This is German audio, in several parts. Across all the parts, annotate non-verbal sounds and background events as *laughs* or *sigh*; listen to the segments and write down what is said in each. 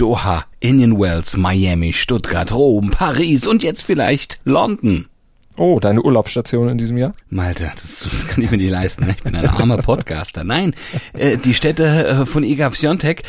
Doha, Indian Wells, Miami, Stuttgart, Rom, Paris und jetzt vielleicht London. Oh, deine Urlaubsstation in diesem Jahr? Malte, das, das kann ich mir nicht leisten. Ne? Ich bin ein armer Podcaster. Nein, äh, die Städte äh, von Iga Swiatek,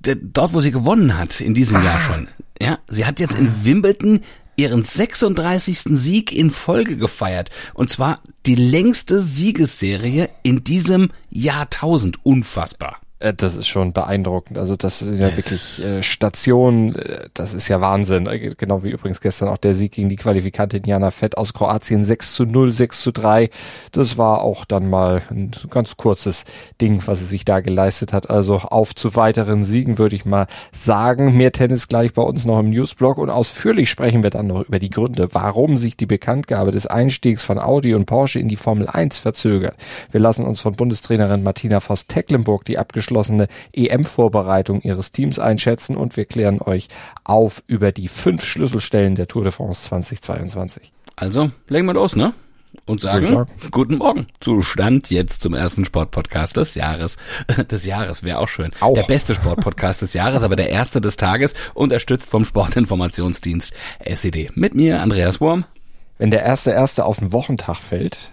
dort, wo sie gewonnen hat, in diesem ah. Jahr schon. Ja, sie hat jetzt in Wimbledon ihren 36. Sieg in Folge gefeiert. Und zwar die längste Siegesserie in diesem Jahrtausend. Unfassbar. Äh, das ist schon beeindruckend. Also das sind ja wirklich äh, Stationen, äh, das ist ja Wahnsinn. Äh, genau wie übrigens gestern auch der Sieg gegen die Qualifikantin Jana Fett aus Kroatien 6 zu 0, 6 zu 3. Das war auch dann mal ein ganz kurzes Ding, was sie sich da geleistet hat. Also auf zu weiteren Siegen würde ich mal sagen. Mehr Tennis gleich bei uns noch im Newsblog und ausführlich sprechen wir dann noch über die Gründe, warum sich die Bekanntgabe des Einstiegs von Audi und Porsche in die Formel 1 verzögert. Wir lassen uns von Bundestrainerin Martina Voss-Tecklenburg die abgeschlossene abgeschlossene EM-Vorbereitung ihres Teams einschätzen und wir klären euch auf über die fünf Schlüsselstellen der Tour de France 2022. Also, legen wir los, ne? und sagen, sagen, guten Morgen. Zustand jetzt zum ersten Sportpodcast des Jahres. *laughs* Des Jahres wäre auch schön. Auch. Der beste Sportpodcast des Jahres, aber der erste des Tages, unterstützt vom Sportinformationsdienst SED. Mit mir, Andreas Wurm. Wenn der erste erste auf den Wochentag fällt,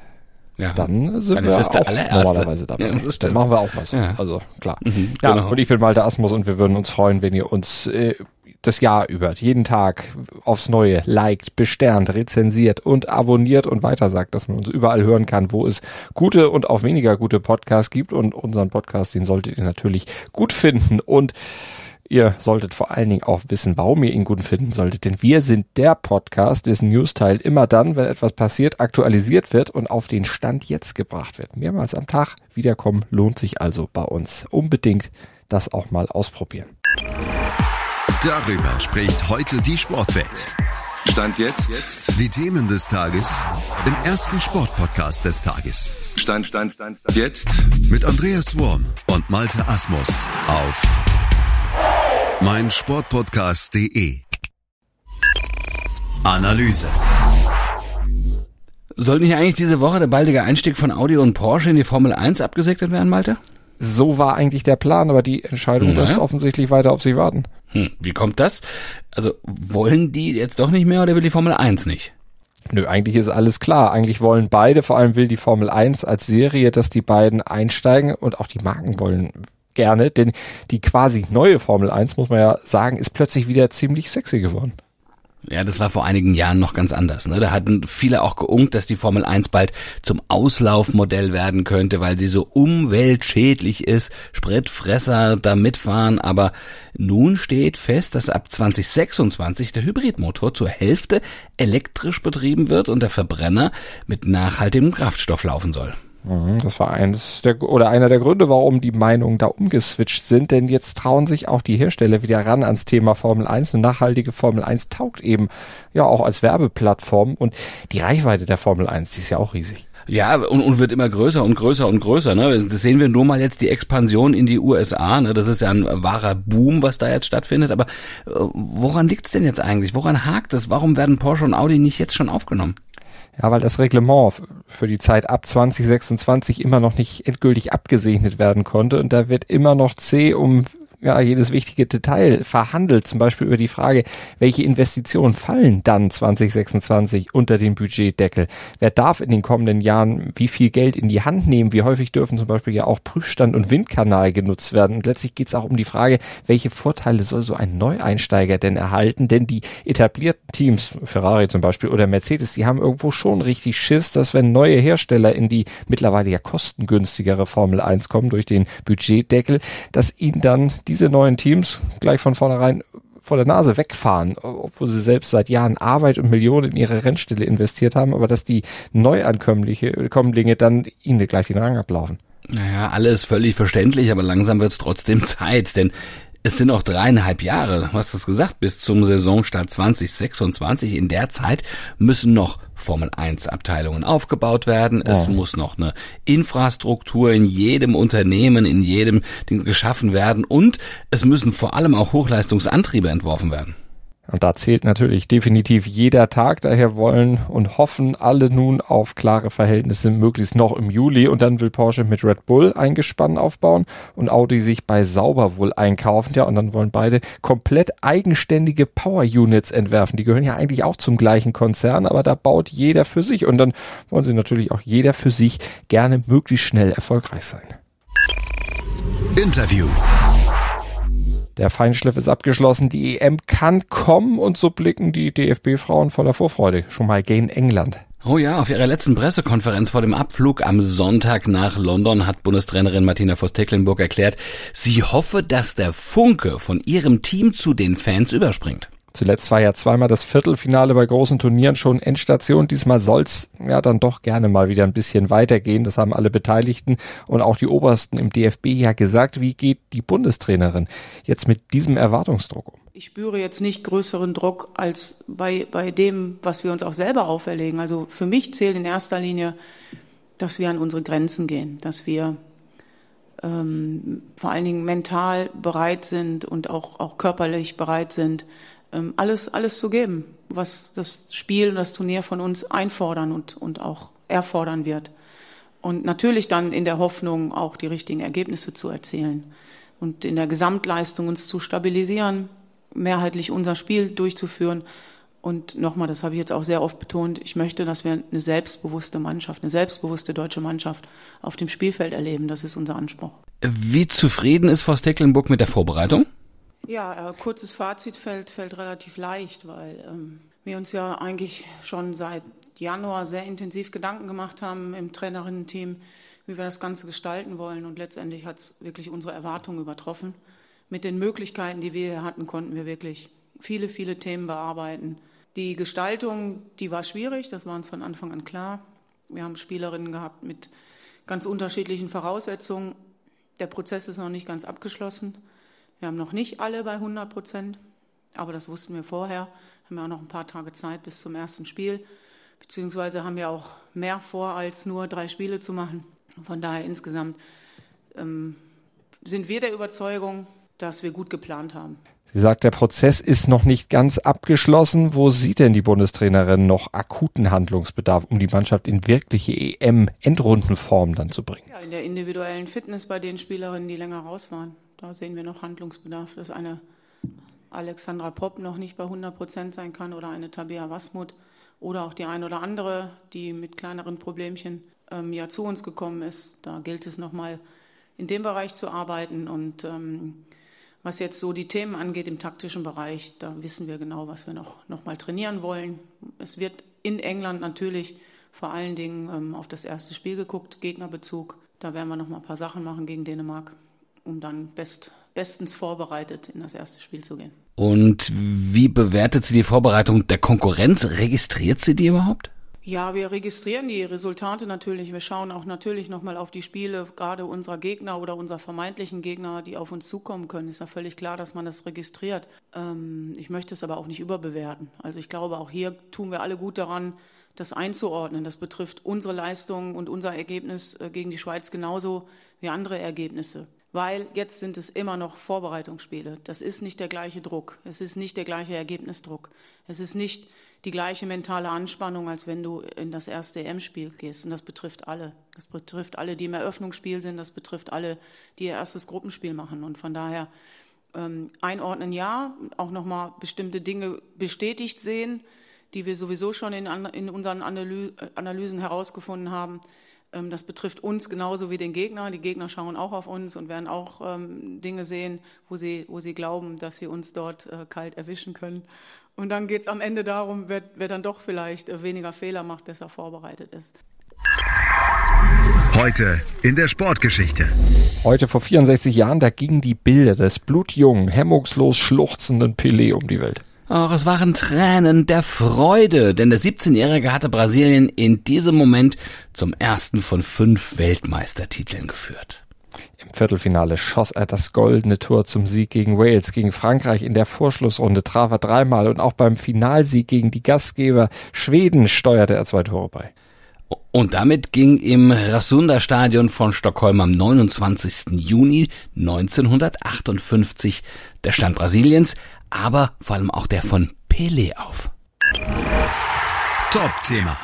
ja. dann sind dann wir auch normalerweise dabei. Ja, dann machen wir auch was. Ja. Also klar. Mhm, ja, genau. und ich bin Malte Asmus und wir würden uns freuen, wenn ihr uns äh, das Jahr über jeden Tag aufs Neue liked, besternt, rezensiert und abonniert und weitersagt, dass man uns überall hören kann, wo es gute und auch weniger gute Podcasts gibt und unseren Podcast, den solltet ihr natürlich gut finden und Ihr solltet vor allen Dingen auch wissen, warum ihr ihn gut finden solltet, denn wir sind der Podcast, dessen Newsteil immer dann, wenn etwas passiert, aktualisiert wird und auf den Stand jetzt gebracht wird. Mehrmals am Tag wiederkommen lohnt sich also bei uns. Unbedingt das auch mal ausprobieren. Darüber spricht heute die Sportwelt. Stand jetzt. jetzt. Die Themen des Tages im ersten Sportpodcast des Tages. Stand, Stand, Stand, Stand. Jetzt. Mit Andreas Wurm und Malte Asmus auf mein Sportpodcast.de Analyse Soll nicht eigentlich diese Woche der baldige Einstieg von Audi und Porsche in die Formel 1 abgesegnet werden, Malte? So war eigentlich der Plan, aber die Entscheidung naja. lässt offensichtlich weiter auf sie warten. Hm, wie kommt das? Also wollen die jetzt doch nicht mehr oder will die Formel 1 nicht? Nö, eigentlich ist alles klar. Eigentlich wollen beide, vor allem will die Formel 1 als Serie, dass die beiden einsteigen und auch die Marken wollen gerne, denn die quasi neue Formel 1, muss man ja sagen, ist plötzlich wieder ziemlich sexy geworden. Ja, das war vor einigen Jahren noch ganz anders. Ne? Da hatten viele auch geungt, dass die Formel 1 bald zum Auslaufmodell werden könnte, weil sie so umweltschädlich ist, Spritfresser da mitfahren. Aber nun steht fest, dass ab 2026 der Hybridmotor zur Hälfte elektrisch betrieben wird und der Verbrenner mit nachhaltigem Kraftstoff laufen soll. Mhm, das war eines der, oder einer der Gründe, warum die Meinungen da umgeswitcht sind, denn jetzt trauen sich auch die Hersteller wieder ran ans Thema Formel 1. Eine nachhaltige Formel 1 taugt eben ja auch als Werbeplattform und die Reichweite der Formel 1, die ist ja auch riesig. Ja, und, und wird immer größer und größer und größer. Ne? Das sehen wir nur mal jetzt die Expansion in die USA. Ne? Das ist ja ein wahrer Boom, was da jetzt stattfindet. Aber äh, woran liegt's denn jetzt eigentlich? Woran hakt es? Warum werden Porsche und Audi nicht jetzt schon aufgenommen? Ja, weil das Reglement für die Zeit ab 2026 immer noch nicht endgültig abgesegnet werden konnte. Und da wird immer noch C um ja, jedes wichtige Detail verhandelt, zum Beispiel über die Frage, welche Investitionen fallen dann 2026 unter den Budgetdeckel? Wer darf in den kommenden Jahren wie viel Geld in die Hand nehmen? Wie häufig dürfen zum Beispiel ja auch Prüfstand und Windkanal genutzt werden? Und letztlich geht es auch um die Frage, welche Vorteile soll so ein Neueinsteiger denn erhalten? Denn die etablierten Teams, Ferrari zum Beispiel oder Mercedes, die haben irgendwo schon richtig Schiss, dass wenn neue Hersteller in die mittlerweile ja kostengünstigere Formel 1 kommen durch den Budgetdeckel, dass ihnen dann diese neuen Teams gleich von vornherein vor der Nase wegfahren, obwohl sie selbst seit Jahren Arbeit und Millionen in ihre Rennstelle investiert haben, aber dass die Neuankömmlinge dann ihnen gleich den Rang ablaufen. Naja, alles völlig verständlich, aber langsam wird es trotzdem *laughs* Zeit, denn es sind noch dreieinhalb Jahre, du hast es gesagt, bis zum Saisonstart 2026. In der Zeit müssen noch Formel 1 Abteilungen aufgebaut werden. Es oh. muss noch eine Infrastruktur in jedem Unternehmen, in jedem Ding geschaffen werden und es müssen vor allem auch Hochleistungsantriebe entworfen werden. Und da zählt natürlich definitiv jeder Tag. Daher wollen und hoffen alle nun auf klare Verhältnisse, möglichst noch im Juli. Und dann will Porsche mit Red Bull ein Gespann aufbauen und Audi sich bei Sauber wohl einkaufen. Ja, und dann wollen beide komplett eigenständige Power Units entwerfen. Die gehören ja eigentlich auch zum gleichen Konzern, aber da baut jeder für sich. Und dann wollen sie natürlich auch jeder für sich gerne möglichst schnell erfolgreich sein. Interview. Der Feinschliff ist abgeschlossen, die EM kann kommen und so blicken die DFB-Frauen voller Vorfreude schon mal gegen England. Oh ja, auf ihrer letzten Pressekonferenz vor dem Abflug am Sonntag nach London hat Bundestrainerin Martina Voss-Tecklenburg erklärt, sie hoffe, dass der Funke von ihrem Team zu den Fans überspringt. Zuletzt war ja zweimal das Viertelfinale bei großen Turnieren schon Endstation. Diesmal soll's ja dann doch gerne mal wieder ein bisschen weitergehen. Das haben alle Beteiligten und auch die Obersten im DFB ja gesagt. Wie geht die Bundestrainerin jetzt mit diesem Erwartungsdruck um? Ich spüre jetzt nicht größeren Druck als bei, bei dem, was wir uns auch selber auferlegen. Also für mich zählt in erster Linie, dass wir an unsere Grenzen gehen, dass wir ähm, vor allen Dingen mental bereit sind und auch, auch körperlich bereit sind, alles, alles zu geben, was das Spiel und das Turnier von uns einfordern und, und auch erfordern wird. Und natürlich dann in der Hoffnung, auch die richtigen Ergebnisse zu erzielen und in der Gesamtleistung uns zu stabilisieren, mehrheitlich unser Spiel durchzuführen. Und nochmal, das habe ich jetzt auch sehr oft betont, ich möchte, dass wir eine selbstbewusste Mannschaft, eine selbstbewusste deutsche Mannschaft auf dem Spielfeld erleben. Das ist unser Anspruch. Wie zufrieden ist Frau Stecklenburg mit der Vorbereitung? Ja, äh, kurzes Fazit fällt, fällt relativ leicht, weil ähm, wir uns ja eigentlich schon seit Januar sehr intensiv Gedanken gemacht haben im Trainerinnen-Team, wie wir das Ganze gestalten wollen. Und letztendlich hat es wirklich unsere Erwartungen übertroffen. Mit den Möglichkeiten, die wir hier hatten, konnten wir wirklich viele, viele Themen bearbeiten. Die Gestaltung, die war schwierig, das war uns von Anfang an klar. Wir haben Spielerinnen gehabt mit ganz unterschiedlichen Voraussetzungen. Der Prozess ist noch nicht ganz abgeschlossen. Wir haben noch nicht alle bei 100 Prozent, aber das wussten wir vorher. Haben ja auch noch ein paar Tage Zeit bis zum ersten Spiel, beziehungsweise haben wir auch mehr vor, als nur drei Spiele zu machen. Von daher insgesamt ähm, sind wir der Überzeugung, dass wir gut geplant haben. Sie sagt, der Prozess ist noch nicht ganz abgeschlossen. Wo sieht denn die Bundestrainerin noch akuten Handlungsbedarf, um die Mannschaft in wirkliche EM-Endrundenform dann zu bringen? Ja, in der individuellen Fitness bei den Spielerinnen, die länger raus waren. Da sehen wir noch Handlungsbedarf, dass eine Alexandra Popp noch nicht bei 100 Prozent sein kann oder eine Tabea Wasmut oder auch die eine oder andere, die mit kleineren Problemchen ähm, ja zu uns gekommen ist. Da gilt es nochmal in dem Bereich zu arbeiten und ähm, was jetzt so die Themen angeht im taktischen Bereich, da wissen wir genau, was wir noch, noch mal trainieren wollen. Es wird in England natürlich vor allen Dingen ähm, auf das erste Spiel geguckt, Gegnerbezug. Da werden wir noch mal ein paar Sachen machen gegen Dänemark um dann best, bestens vorbereitet in das erste Spiel zu gehen. Und wie bewertet sie die Vorbereitung der Konkurrenz? Registriert sie die überhaupt? Ja, wir registrieren die Resultate natürlich. Wir schauen auch natürlich nochmal auf die Spiele, gerade unserer Gegner oder unserer vermeintlichen Gegner, die auf uns zukommen können. Ist ja völlig klar, dass man das registriert. Ähm, ich möchte es aber auch nicht überbewerten. Also ich glaube, auch hier tun wir alle gut daran, das einzuordnen. Das betrifft unsere Leistung und unser Ergebnis äh, gegen die Schweiz genauso wie andere Ergebnisse weil jetzt sind es immer noch Vorbereitungsspiele. Das ist nicht der gleiche Druck. Es ist nicht der gleiche Ergebnisdruck. Es ist nicht die gleiche mentale Anspannung, als wenn du in das erste EM-Spiel gehst. Und das betrifft alle. Das betrifft alle, die im Eröffnungsspiel sind. Das betrifft alle, die ihr erstes Gruppenspiel machen. Und von daher ähm, einordnen ja, auch nochmal bestimmte Dinge bestätigt sehen, die wir sowieso schon in, in unseren Analysen herausgefunden haben. Ähm, das betrifft uns genauso wie den Gegner. Die Gegner schauen auch auf uns und werden auch ähm, Dinge sehen, wo sie, wo sie glauben, dass sie uns dort äh, kalt erwischen können. Und dann geht es am Ende darum, wer, wer dann doch vielleicht äh, weniger Fehler macht, besser vorbereitet ist. Heute in der Sportgeschichte. Heute vor 64 Jahren, da gingen die Bilder des blutjungen, hemmungslos schluchzenden Pelé um die Welt. Ach, es waren Tränen der Freude, denn der 17-Jährige hatte Brasilien in diesem Moment zum ersten von fünf Weltmeistertiteln geführt. Im Viertelfinale schoss er das goldene Tor zum Sieg gegen Wales. Gegen Frankreich in der Vorschlussrunde traf er dreimal und auch beim Finalsieg gegen die Gastgeber Schweden steuerte er zwei Tore bei. Und damit ging im Rasunda Stadion von Stockholm am 29. Juni 1958 der Stand Brasiliens aber vor allem auch der von Pelé auf. Top-Thema.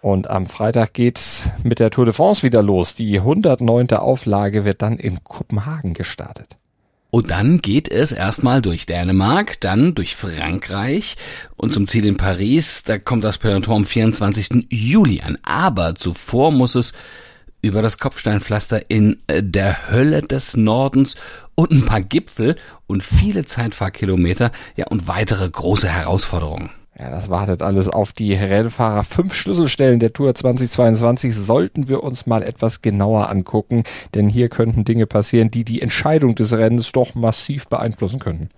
Und am Freitag geht's mit der Tour de France wieder los. Die 109. Auflage wird dann in Kopenhagen gestartet. Und dann geht es erstmal durch Dänemark, dann durch Frankreich und zum Ziel in Paris. Da kommt das Peloton am 24. Juli an. Aber zuvor muss es über das Kopfsteinpflaster in äh, der Hölle des Nordens und ein paar Gipfel und viele Zeitfahrkilometer, ja und weitere große Herausforderungen. Ja, das wartet alles auf die Rennfahrer. Fünf Schlüsselstellen der Tour 2022 sollten wir uns mal etwas genauer angucken, denn hier könnten Dinge passieren, die die Entscheidung des Rennens doch massiv beeinflussen könnten.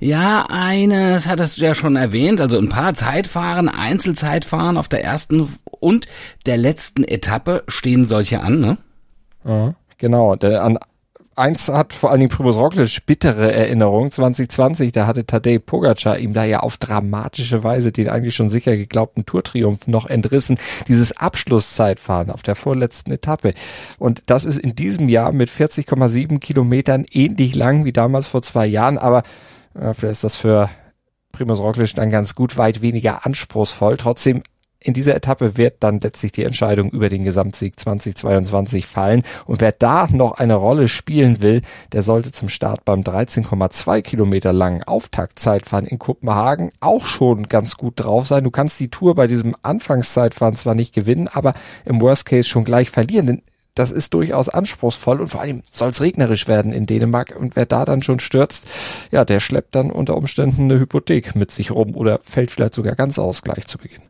Ja, eines hattest du ja schon erwähnt, also ein paar Zeitfahren, Einzelzeitfahren auf der ersten und der letzten Etappe stehen solche an, ne? Ja, genau, der, an eins hat vor allen Dingen Primoz Roglic bittere Erinnerung. 2020, da hatte Tadej Pogacar ihm da ja auf dramatische Weise den eigentlich schon sicher geglaubten Tourtriumph noch entrissen. Dieses Abschlusszeitfahren auf der vorletzten Etappe. Und das ist in diesem Jahr mit 40,7 Kilometern ähnlich lang wie damals vor zwei Jahren, aber äh, vielleicht ist das für Primoz Roglic dann ganz gut weit weniger anspruchsvoll. Trotzdem in dieser Etappe wird dann letztlich die Entscheidung über den Gesamtsieg 2022 fallen. Und wer da noch eine Rolle spielen will, der sollte zum Start beim 13,2 Kilometer langen Auftaktzeitfahren in Kopenhagen auch schon ganz gut drauf sein. Du kannst die Tour bei diesem Anfangszeitfahren zwar nicht gewinnen, aber im Worst Case schon gleich verlieren. Denn das ist durchaus anspruchsvoll und vor allem soll es regnerisch werden in Dänemark und wer da dann schon stürzt, ja, der schleppt dann unter Umständen eine Hypothek mit sich rum oder fällt vielleicht sogar ganz aus gleich zu Beginn.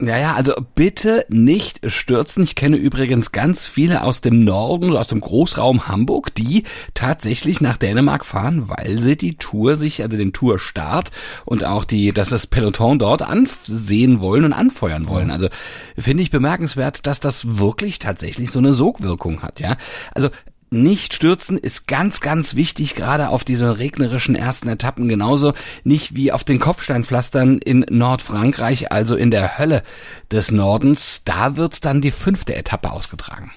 Ja, ja, also bitte nicht stürzen. Ich kenne übrigens ganz viele aus dem Norden, aus dem Großraum Hamburg, die tatsächlich nach Dänemark fahren, weil sie die Tour sich, also den Tourstart und auch die, dass das Peloton dort ansehen wollen und anfeuern wollen. Also finde ich bemerkenswert, dass das wirklich tatsächlich so eine Sogwirkung hat, ja. Also nicht stürzen ist ganz, ganz wichtig, gerade auf diese regnerischen ersten Etappen genauso nicht wie auf den Kopfsteinpflastern in Nordfrankreich, also in der Hölle des Nordens. Da wird dann die fünfte Etappe ausgetragen.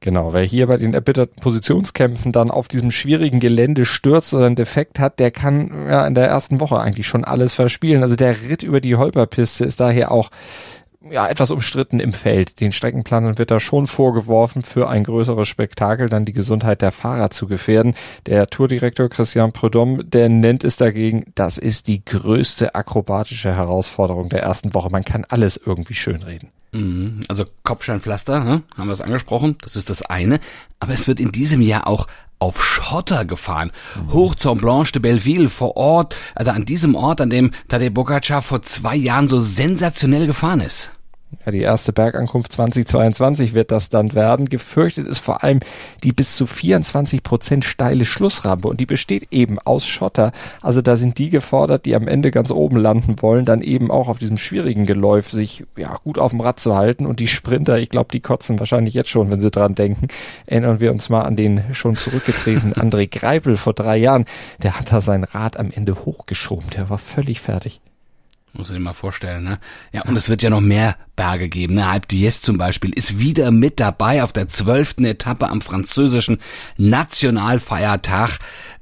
Genau, wer hier bei den erbitterten Positionskämpfen dann auf diesem schwierigen Gelände stürzt oder einen Defekt hat, der kann ja in der ersten Woche eigentlich schon alles verspielen. Also der Ritt über die Holperpiste ist daher auch ja, etwas umstritten im Feld. Den Streckenplanern wird da schon vorgeworfen, für ein größeres Spektakel dann die Gesundheit der Fahrer zu gefährden. Der Tourdirektor Christian Prudhomme, der nennt es dagegen, das ist die größte akrobatische Herausforderung der ersten Woche. Man kann alles irgendwie schönreden. Mhm. Also Kopfsteinpflaster, ne? haben wir es angesprochen, das ist das eine. Aber es wird in diesem Jahr auch auf Schotter gefahren, mhm. hoch zur Blanche de Belleville vor Ort, also an diesem Ort, an dem Tadej Bogacar vor zwei Jahren so sensationell gefahren ist. Ja, die erste Bergankunft 2022 wird das dann werden. Gefürchtet ist vor allem die bis zu 24 Prozent steile Schlussrampe und die besteht eben aus Schotter. Also da sind die gefordert, die am Ende ganz oben landen wollen, dann eben auch auf diesem schwierigen Geläuf sich ja gut auf dem Rad zu halten und die Sprinter, ich glaube, die kotzen wahrscheinlich jetzt schon, wenn sie dran denken. Erinnern wir uns mal an den schon zurückgetretenen André Greipel vor drei Jahren. Der hat da sein Rad am Ende hochgeschoben. Der war völlig fertig. Muss ich dir mal vorstellen, ne? Ja, und es wird ja noch mehr Berge geben. Ne? Alpe d'Huez zum Beispiel ist wieder mit dabei auf der zwölften Etappe am französischen Nationalfeiertag.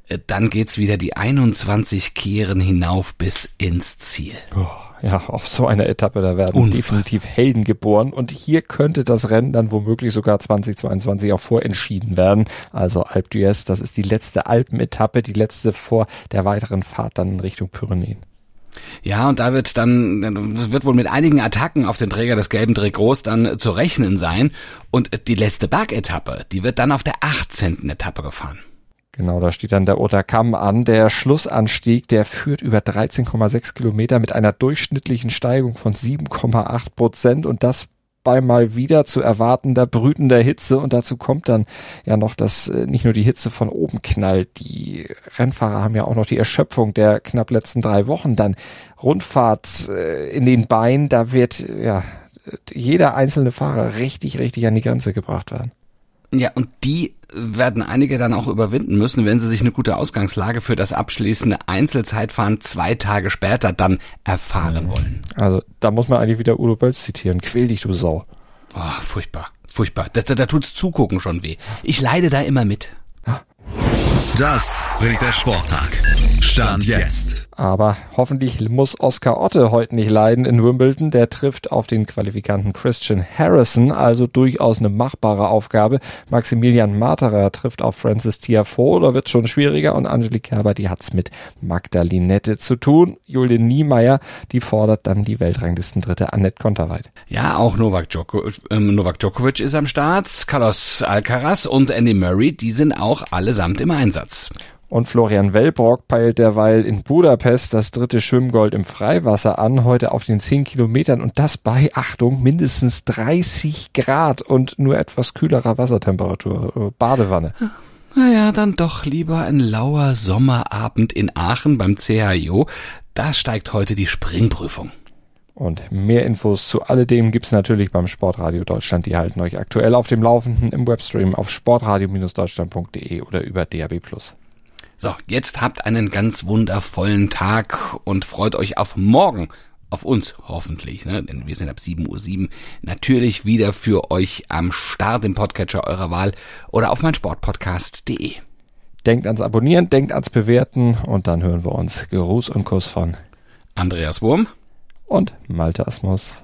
Äh, dann geht's wieder die 21 Kehren hinauf bis ins Ziel. Oh, ja, auf so einer Etappe, da werden Unfassbar. definitiv Helden geboren. Und hier könnte das Rennen dann womöglich sogar 2022 auch vorentschieden werden. Also Alpe d'Huez, das ist die letzte Alpenetappe, die letzte vor der weiteren Fahrt dann in Richtung Pyrenäen. Ja, und da wird dann, wird wohl mit einigen Attacken auf den Träger des gelben Trikots dann zu rechnen sein. Und die letzte Bergetappe, die wird dann auf der 18. Etappe gefahren. Genau, da steht dann der Otakam an. Der Schlussanstieg, der führt über 13,6 Kilometer mit einer durchschnittlichen Steigung von 7,8 Prozent und das bei mal wieder zu erwartender brütender Hitze und dazu kommt dann ja noch, dass äh, nicht nur die Hitze von oben knallt, die Rennfahrer haben ja auch noch die Erschöpfung der knapp letzten drei Wochen dann Rundfahrt äh, in den Beinen, da wird ja jeder einzelne Fahrer richtig, richtig an die Grenze gebracht werden. Ja, und die werden einige dann auch überwinden müssen, wenn sie sich eine gute Ausgangslage für das abschließende Einzelzeitfahren zwei Tage später dann erfahren wollen. Also da muss man eigentlich wieder Udo Bölz zitieren. Quäl dich, du Sau. Oh, furchtbar, furchtbar. Das, da, da tut's Zugucken schon weh. Ich leide da immer mit. Das bringt der Sporttag. Stand jetzt. Aber hoffentlich muss Oscar Otte heute nicht leiden in Wimbledon. Der trifft auf den Qualifikanten Christian Harrison, also durchaus eine machbare Aufgabe. Maximilian Materer trifft auf Francis Tiafoe, da wird schon schwieriger. Und Angelique Kerber, die hat's mit Magdalinette zu tun. Julie Niemeyer, die fordert dann die Weltranglistendritte Annette Konterweit. Ja, auch Novak Djokovic, äh, Novak Djokovic ist am Start, Carlos Alcaraz und Andy Murray, die sind auch allesamt im Einsatz. Und Florian Wellbrock peilt derweil in Budapest das dritte Schwimmgold im Freiwasser an, heute auf den 10 Kilometern und das bei, Achtung, mindestens 30 Grad und nur etwas kühlerer Wassertemperatur, äh, Badewanne. Naja, dann doch lieber ein lauer Sommerabend in Aachen beim CHIO. Da steigt heute die Springprüfung. Und mehr Infos zu alledem gibt's natürlich beim Sportradio Deutschland. Die halten euch aktuell auf dem Laufenden im Webstream auf sportradio-deutschland.de oder über DAB+. So, jetzt habt einen ganz wundervollen Tag und freut euch auf morgen. Auf uns hoffentlich, ne? denn wir sind ab 7.07 Uhr natürlich wieder für euch am Start im Podcatcher eurer Wahl oder auf meinsportpodcast.de. Denkt ans Abonnieren, denkt ans Bewerten und dann hören wir uns. Gruß und Kuss von Andreas Wurm und Malte Asmus.